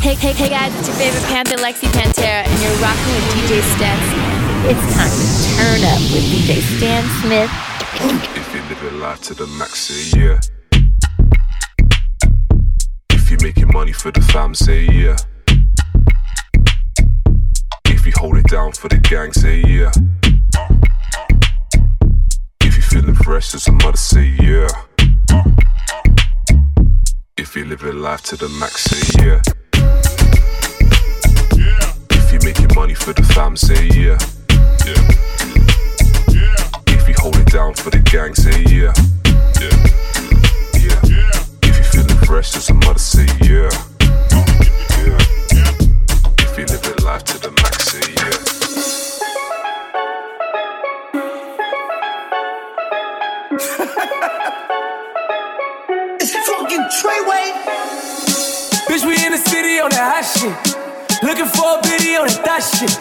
Hey, hey, hey guys, it's your favorite Panther, Lexi Pantera, and you're rocking with DJ Stan. It's time to turn up with DJ Stan Smith. If you live your life to the max, say yeah. If you're making money for the fam, say yeah. If you hold it down for the gang, say yeah. If you're feeling fresh as a mother, say yeah. If you live your life to the max, say yeah. If you're making money for the fam, say yeah. yeah If you hold it down for the gang, say yeah. Yeah. If you feeling fresh as a mother, say yeah. Yeah. If you live your life to the max, say yeah. It's fucking Treyway. Bitch, we in the city on that hot shit. Looking for a video that that shit.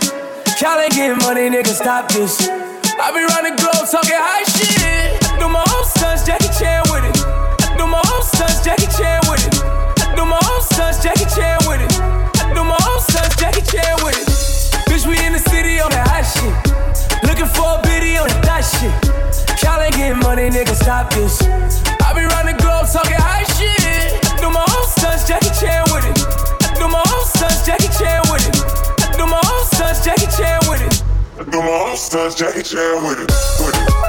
Y'all ain't getting money, nigga, stop this. I be running globe talking high shit. I do my own stunts, Jackie Chan with it. I do my own stunts, Jackie Chan with it. I do my own stunts, Jackie Chan with it. I do my own stunts, Jackie Chan with it. Bitch, we in the city on that hot shit. Looking for a video that that shit. Y'all ain't getting money, nigga, stop this. I be running globe talking the monsters, Jackie Chan with it, with it.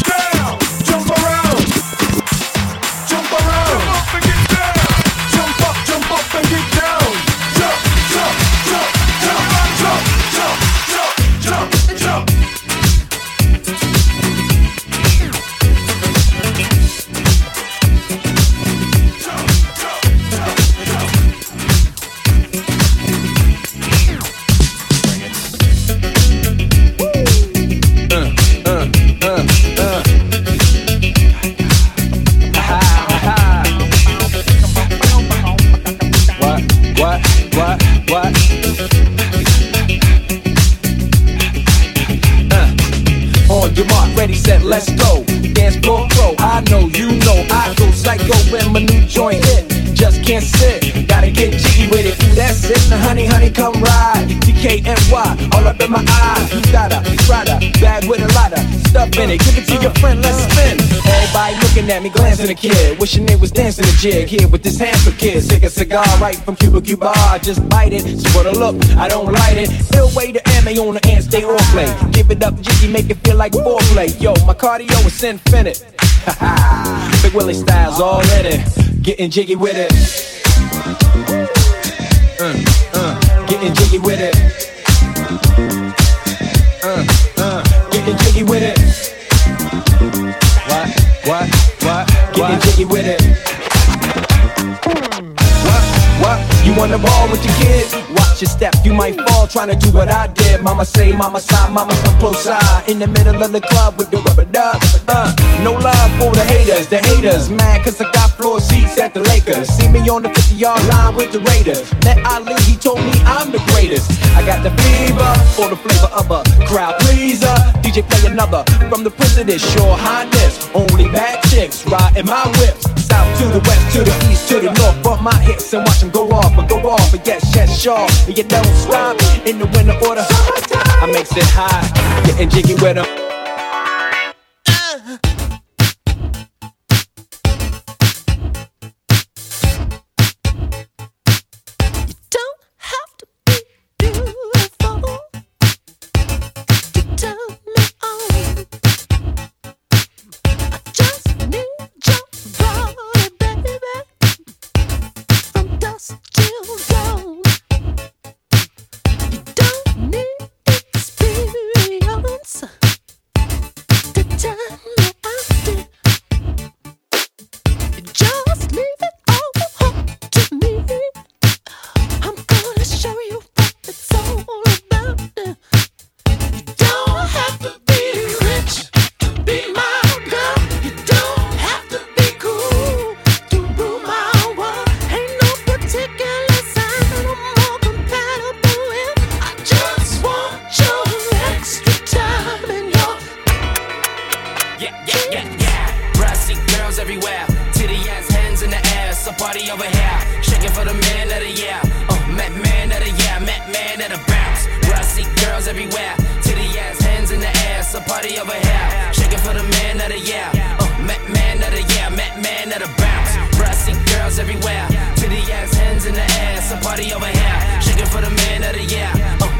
ready, set, let's go. Dance floor pro, I know, you know, I go psycho when my new joint hit. Just can't sit, gotta get jiggy with it. Ooh, that's Then the honey, honey, come ride. DKNY, all up in my eye. You got a Prada bag with a lot of stuff in it. Give it to your friend, let's spin. Everybody looking at me, glancing a kid. Wishing they was dancing a jig here with this handsome kid. Sick a cigar right from Cuba Cuba. I just bite it. So for the look, I don't light it. Ill way to ammo on the ant, stay on play. Give it up, jiggy, make it feel like foreplay. Yo, my cardio is infinite. Big Willie styles all in it. Getting jiggy with it. Uh, uh, getting jiggy with it. Uh, uh, getting jiggy with it. What? What? What? Getting jiggy with it. You wanna ball with your kid? Watch your step, you might fall trying to do what I did. Mama say, mama side, mama come close side. In the middle of the club with the rubber duck. Uh, no love for the haters, the haters. Mad cause I got floor seats at the Lakers. See me on the 50 yard line with the Raiders. Met Ali, he told me I'm the greatest. I got the fever for the flavor of a crowd pleaser. DJ play another from the president, sure highness. Only bad chicks riding my whips. South to the west, to the east, to the north. Bump my hips and watch them go off, and go off. But yes, yes, sure. And you don't stop in the winter order. I makes it high, getting jiggy with them. Party uh, over here. Shaking for the man of the year. Uh, Met man of the year. Man of the bounce. Brassy girls everywhere. Titty ass hands in the air. So party over here. Shaking for the man of the year.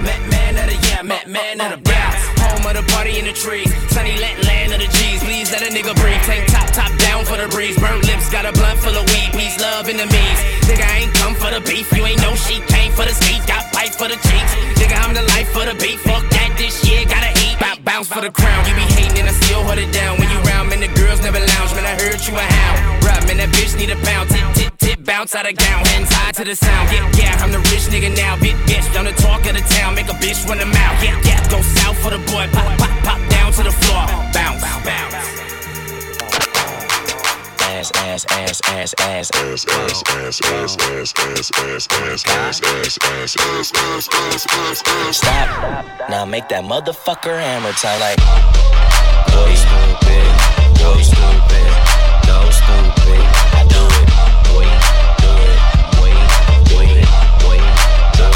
Met man of the year. Man of the bounce. Home of the party in the trees. Sunny let land of the G's. Please let a nigga breathe. Tank top, top down for the breeze. Burnt lips, got a blunt full of weed. Peace, love, enemies. Nigga, I ain't come for the beef. You ain't no sheep. Came for the speed. Got pipe for the cheeks. Nigga, I'm the life for the beat. Fuck that, this shit gotta eat. Bounce, bounce for the crown. You be hating and I still hold it down. When you round, man, the girls never lounge. Man, I heard you a hound. Rap, man, that bitch need a pound. Tit, tit, tit, bounce out of gown. Hands high to the sound. Yeah, yeah, I'm the rich nigga now. Big bitch, I'm the talk of the town. Make a bitch run them out. Yeah, yeah, go south for the boy. Pop, pop, pop down to the floor. Bounce, bounce. Ass, ass, ass, ass, ass, Ass, ass, ass, ass, ass, ass, ass, ass, ass, ass, ass, ass, ass, ass, ass, ass. Stop. Now make that motherfucker hammer time like. Boy, stupid. Boy, stupid. Go stupid. I do it. Boy, do it. Boy, it. Boy, do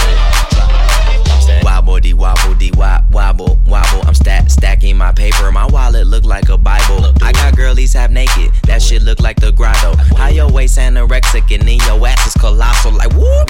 it. Wobble dee wobble dee wop wobble wobble. I'm stack stacking my paper. My wallet look like a Bible. Girlies half naked. That shit look like the grotto. How your waist anorexic and then your ass is colossal. Like whoop.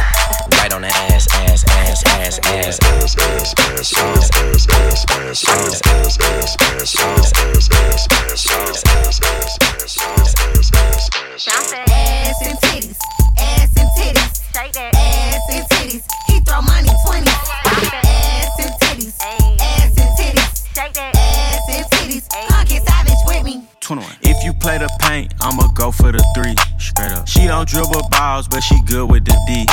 Dribble balls, but she good with the D.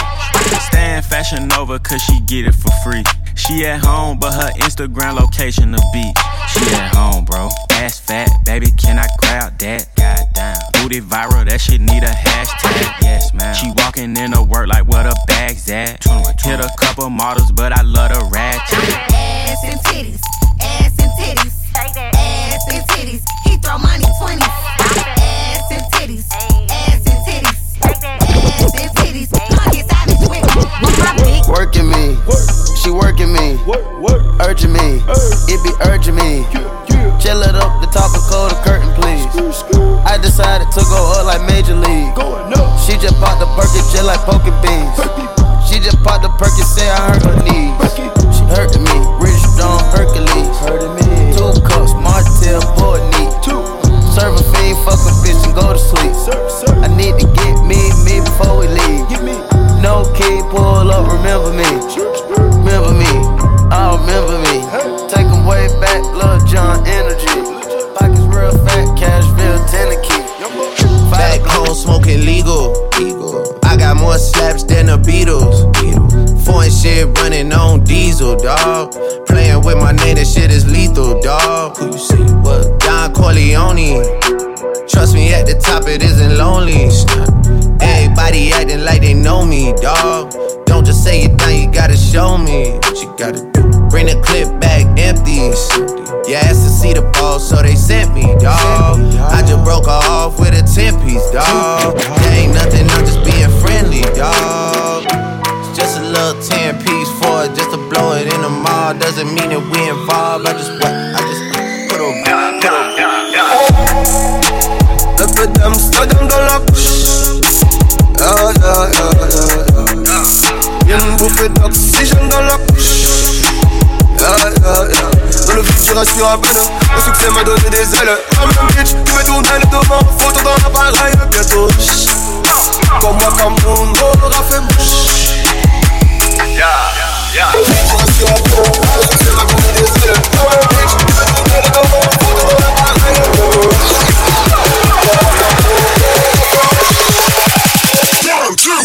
Stay in fashion over cause she get it for free. She at home, but her Instagram location the beach. She at home, bro. Ass fat, baby, can I grab that? Goddamn. Booty viral, that shit need a hashtag. Yes, man. She walking in to work like where the bags at. Hit a couple models, but I love the ratchet. Ass and titties, ass and titties, ass and titties. He throw money urging me, it be urging me. Chill it up, the top and close the curtain, please. I decided to go up like Major League. She just popped the Perky just like poking beans. She just popped the Perky, say I hurt her knees. She hurting me, Rich Stone Hercules. Two cups, Martell, neat. Serve a fiend, fuck a bitch and go to sleep. I need to get me, me before we leave. No key, pull up, remember me. John energy. Pockets real fat, cash Cashville, Tennessee. Back home smoking legal. I got more slaps than the Beatles. Foreign shit running on diesel, dog. Playing with my name, that shit is lethal, dog. Who you see? What? Don Corleone. Trust me, at the top it isn't lonely. Everybody acting like they know me, dog. Don't just say it now, you gotta show me what you gotta do. Bring the clip back empty. You asked to see the ball, so they sent me, dog. I just broke off with a 10 piece, dog. There ain't nothing, I'm just being friendly. It's just a little 10 piece for it, just to blow it in the mall. Doesn't mean that we involved. I just? I just put a put a Un peu d'Amsterdam dans la bouche. Ah, yeah, yeah, yeah, yeah. Y'a une bouffée d'oxygène dans la bouche. Yeah, yeah, yeah. Le futur assurable, le succès m'a donné des ailes. Comme un bitch, tu veux tourner le devant, photo dans l'appareil bientôt. Comme moi, comme mon aura fait bouche. Yeah, yeah. Le futur assurable, le succès m'a donné des ailes. Comme un bitch, tu veux tourner le devant, photo dans l'appareil bientôt. One, two,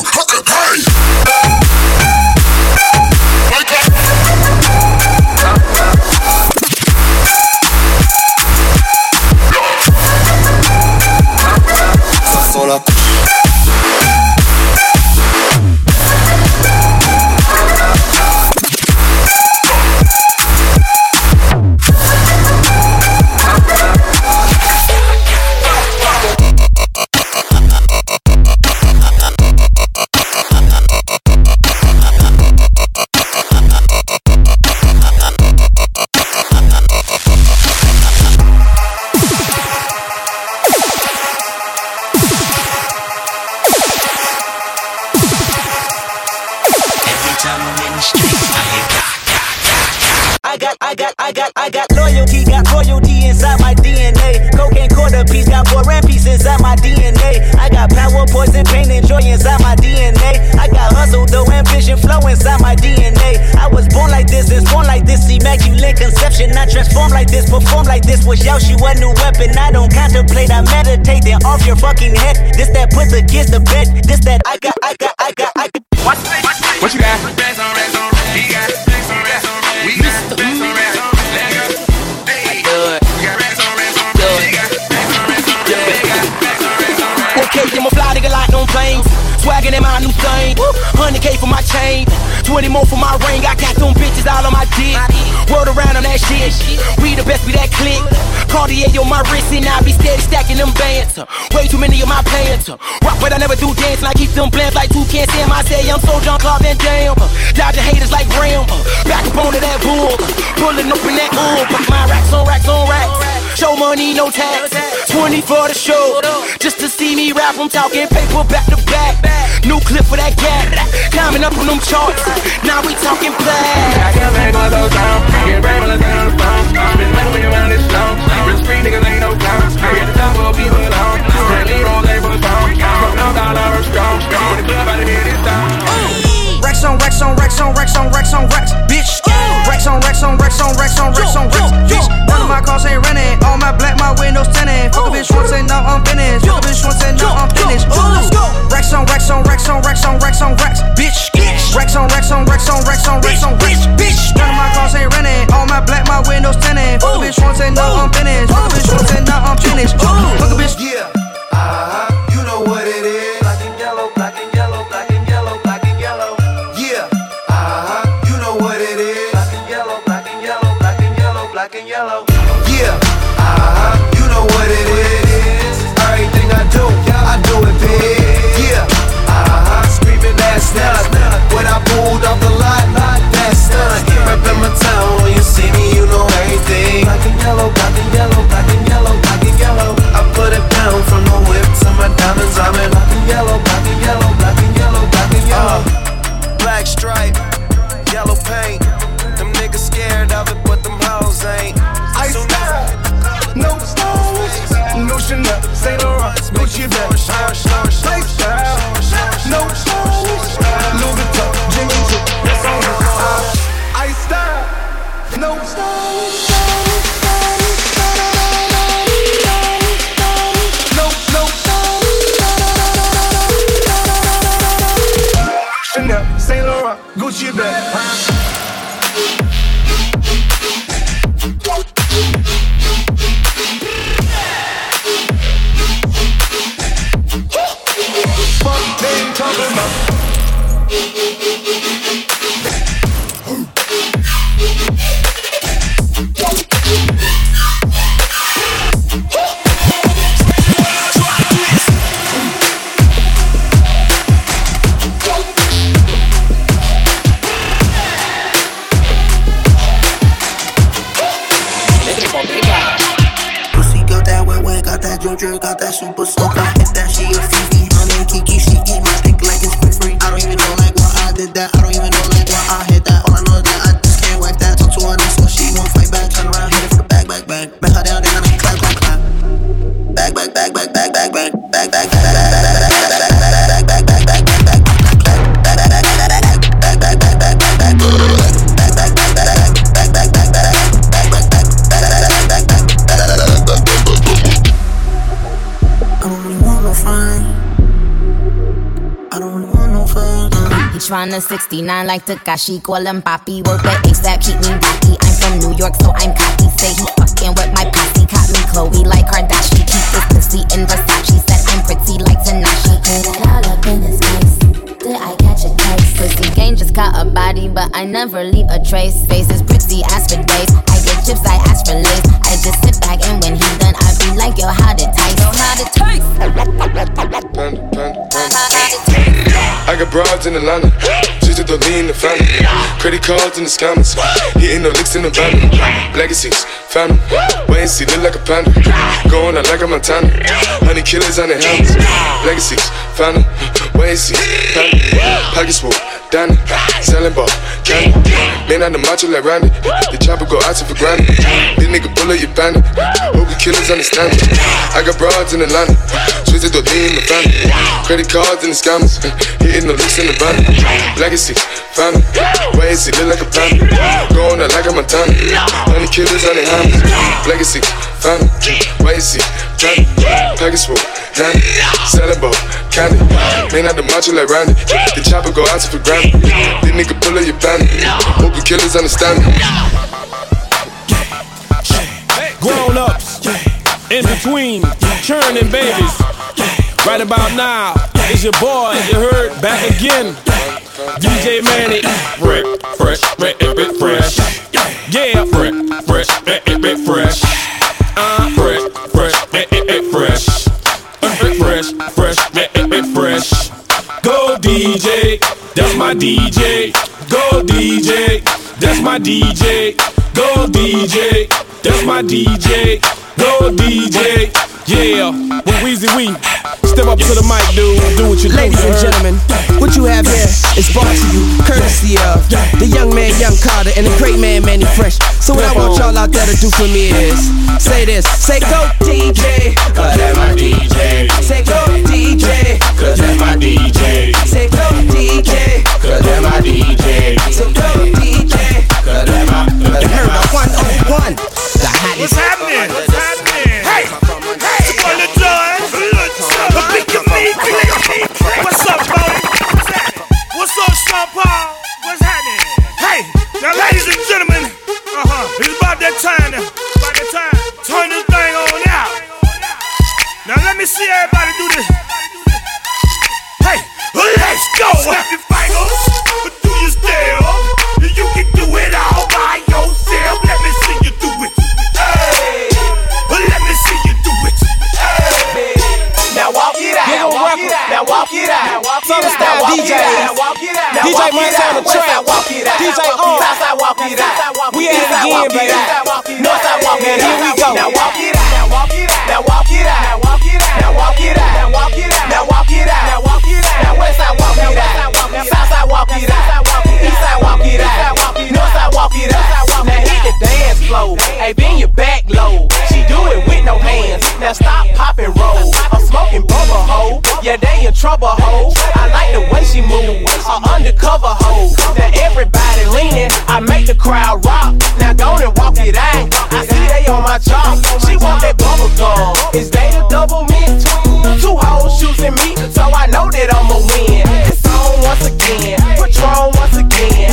got, I got, I got loyalty, got royalty inside my DNA. Cocaine quarter piece, got war and peace inside my DNA. I got power, poison, pain, and joy inside my DNA. I got hustle, though, ambition, flow inside my DNA. I was born like this, is born like this, immaculate conception. I transform like this, perform like this. Was Yoshi a new weapon? I don't contemplate, I meditate, then off your fucking head. This that put the kids to bed. This that I got, I got, I got, I got. What you got? Racks on racks on racks. He got In my new thing. 100k for my chain. 20 more for my ring. I got them bitches all on my dick. Word around on that shit. We the best, we that click. Cartier on my wrist and I be steady stacking them bands. Way too many of my pants. Rock, but I never do dance. And I keep them blends like two can't stand. I say I'm so John Claude Van Damme. Dodging haters like Ram. Back up onto that bull. Pulling up in that ooh. Put my racks on racks on racks. Show money, no tax. 20 for the show. Just to see me rap, I'm talking paper back to back. New clip for that gap. Climbing up on them charts. Now we talking I black. got back on those down. Get brave on the down phone. Been living me around this long. Real street niggas ain't no clown. Get the top of people alone. Straight lead on labels phone. Smoke no dollar strong. When the club out of here this time. Racks on racks on racks on racks on racks on racks, bitch. Racks on racks on racks on racks on racks on racks, bitch. None of my cars ain't renting. All my black, my windows tinted. Fuck a bitch once and now I'm finished. Fuck a bitch once and now Soldier got that super soak. He tryna 69 like Tekashi, call him Papi. Work with ASAP, keep me rocky. I'm from New York, so I'm cocky. Say he fucking with my posse, caught me Khloe like Kardashian. Keep this pussy in Versace, said I'm pretty like Tanashi. Put it all up in his face. Did I catch a case? Pussy gang just caught a body, but I never leave a trace. Face is pretty, as for days. I get chips, I ask for lace. I just sit back and when he done, I be like, yo, how did taste? Yo, how did taste? I got broads in Atlanta, just to the lean the family. Credit cards in the scammers, hitting the licks in the van. Legacies, family, wait and see, look like a panda. Going out like a Montana, honey killers on the helmets. Legacies, family, wait and see, family. Pockets full, Danny, selling ball, candy. Man on the macho like Randy, the chopper go out to for granted. This nigga bullet you bandit, hope killers understand it. I got broads in Atlanta, to the lean the family. Credit cards in the scammers, hitting the licks in the van. Legacy, family, wait and look like a panda. Going out like a Montana, honey killers on the hammers. Legacy, family, wait and family. Full, Danny, ball, candy. Man out the macho like Randy, the chopper go out to for granted. This nigga pull up your bandit, hope you killers understand me. Grown ups, in between, churning babies. Right about now, it's your boy, you heard, back again. DJ Mannie, fresh, fresh, fresh, fresh, fresh. Yeah, fresh, fresh, fresh, fresh. Uh, fresh, fresh, fresh. Fresh, fresh, fresh, fresh. Go DJ, that's my DJ. Go DJ, that's my DJ. Go DJ, that's my DJ. Go DJ, yeah. With Weezy Wee, step up to the mic, dude. Do what you do. Ladies and gentlemen, what you have here is brought to you courtesy of the young man, Young Carter, and the great man, Mannie Fresh. So what I want y'all out there to do for me is say this, say go DJ, cause that's my DJ. Say go DJ, cause that's my DJ. Say go DJ, cause that's my DJ. Say go DJ, cause that's my. You heard my 101, the hottest. What's happening? What's happening? Hey, hey, it's your boy Lil Jon. The big of me, big of me. What's up, Brody? What's happening? Paul, what's happening? Hey, the ladies. Out. Now DJ walk it Munch on out. the track. side walk it out. DJ on. side walk it out. We at East it again, walk it baby. out. North side walk it Here out. we go. Now walk it out. Now walk it out. Now walk it out. Now walk it out. Now walk it out. Now walk it out. Now walk it out. Now walk it out. Now west side walk it out. South side walk it out. East side walk it out. North side walk it out. Floor. Hey, bend your back low. She do it with no hands. Now stop, pop and roll. I'm smoking bubble hoe. Yeah, they in trouble hoe. I like the way she move. A undercover hoe. Now everybody leaning. I make the crowd rock. Now go and walk it out. I see they on my job. She want that bubble gum. Is they the double mint? Two hoes choosing me, so I know that I'ma win. It's on once again. Patron once again.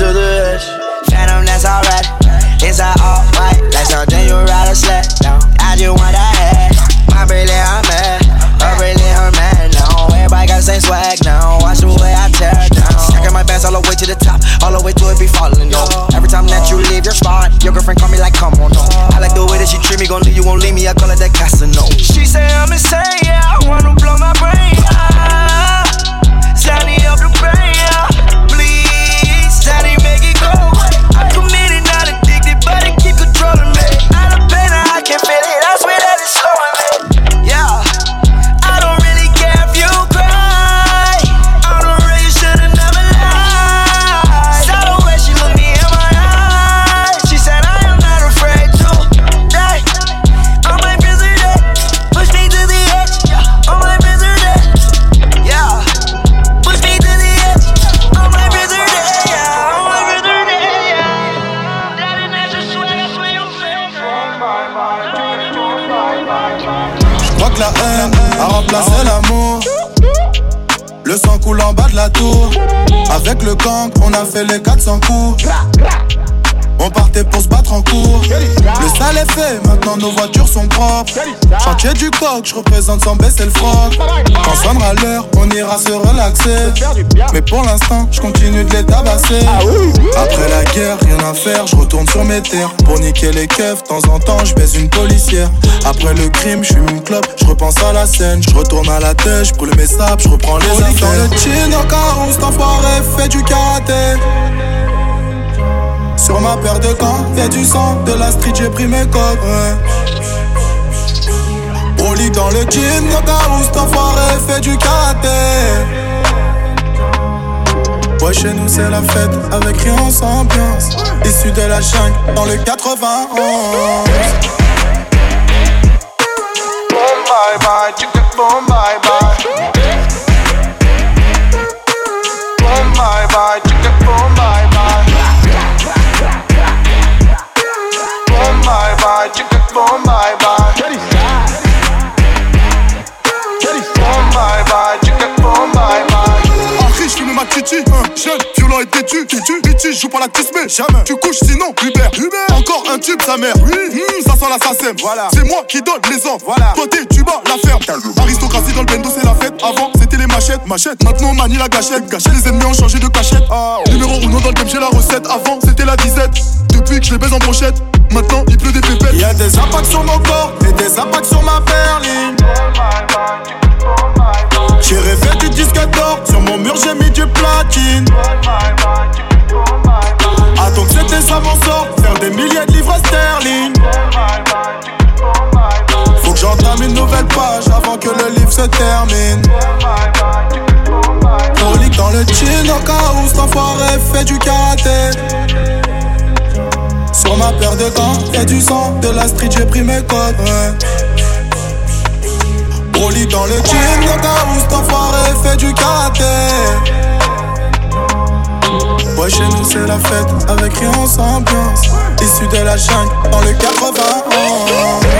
to the edge, Phantom, that's alright. Inside all white, like something you ride a sled. No, I just want that ass. My really her man, her really her man. now. everybody got the same swag now. Watch the way I tear down. Stacking my bands all the way to the top, all the way to it be falling. No, every time that you leave your spot, your girlfriend call me like, come on, no. I like the way that she treat me, Gonna leave you, won't leave me. I call it that Casino. She say I'm insane, yeah, I wanna blow my brain. fait les 400 coups. On partait pour se battre en cours. Le sale est fait, Maintenant nos voitures sont propres. Chantier du coq, je représente sans baisser le froc. Quand sonnera l'heure, on ira se relaxer. Mais pour l'instant, je continue de les tabasser. Après la guerre, rien à faire, je retourne sur mes terres. Pour niquer les keufs, de temps en temps, je baise une policière. Après le crime, je fume une clope, je repense à la scène. Je retourne à la tête, je brûle mes sables, je reprends les affaires. On dans le chin, encore on s'enfoiré, fait du karaté. Sur ma paire de gants, y'a du sang, de la street, j'ai pris mes codes. Ouais. Dans le jean, knock cet enfoiré fait du karaté. Ouais, chez nous c'est la fête, avec rien sans ambiance. Issu de la jungle, dans le 91. bye bye, boom bye bye. Boom bye bye. Titi, hein, jeune, violent et têtu, têtu, bitchy, joue pas la tismée, jamais. Tu couches sinon, Uber, Uber. Encore un tube, sa mère, oui, hmm, ça sent la SACEM, voilà. C'est moi qui donne les ordres, voilà. Toi t'es, tu bats la ferme. Aristocratie dans le bendo, c'est la fête. Avant, c'était les machettes, machettes. Maintenant, on manie la gâchette, gâchette. Les ennemis ont changé de cachette. Numéro 1 dans le game, j'ai la recette. Avant, c'était la disette. Depuis que je les baise en brochette, maintenant, il pleut des pépettes. Y'a des impacts sur mon corps et des impacts sur ma berline. J'ai rêvé du disque d'or, sur mon mur j'ai mis du platine. Ah donc c'était ça mon faire des milliers de livres sterling. Faut que j'entame une nouvelle page avant que le livre se termine. Prolique dans le jean au cas où cet enfoiré fait du karaté. Sur ma paire de gants, y'a du sang, de la street j'ai pris mes codes. Broly dans le jean, cet enfoiré fait du karaté. Ouais, chez nous c'est la fête, avec rien sans ambiance. Issu de la jungle, dans le 91.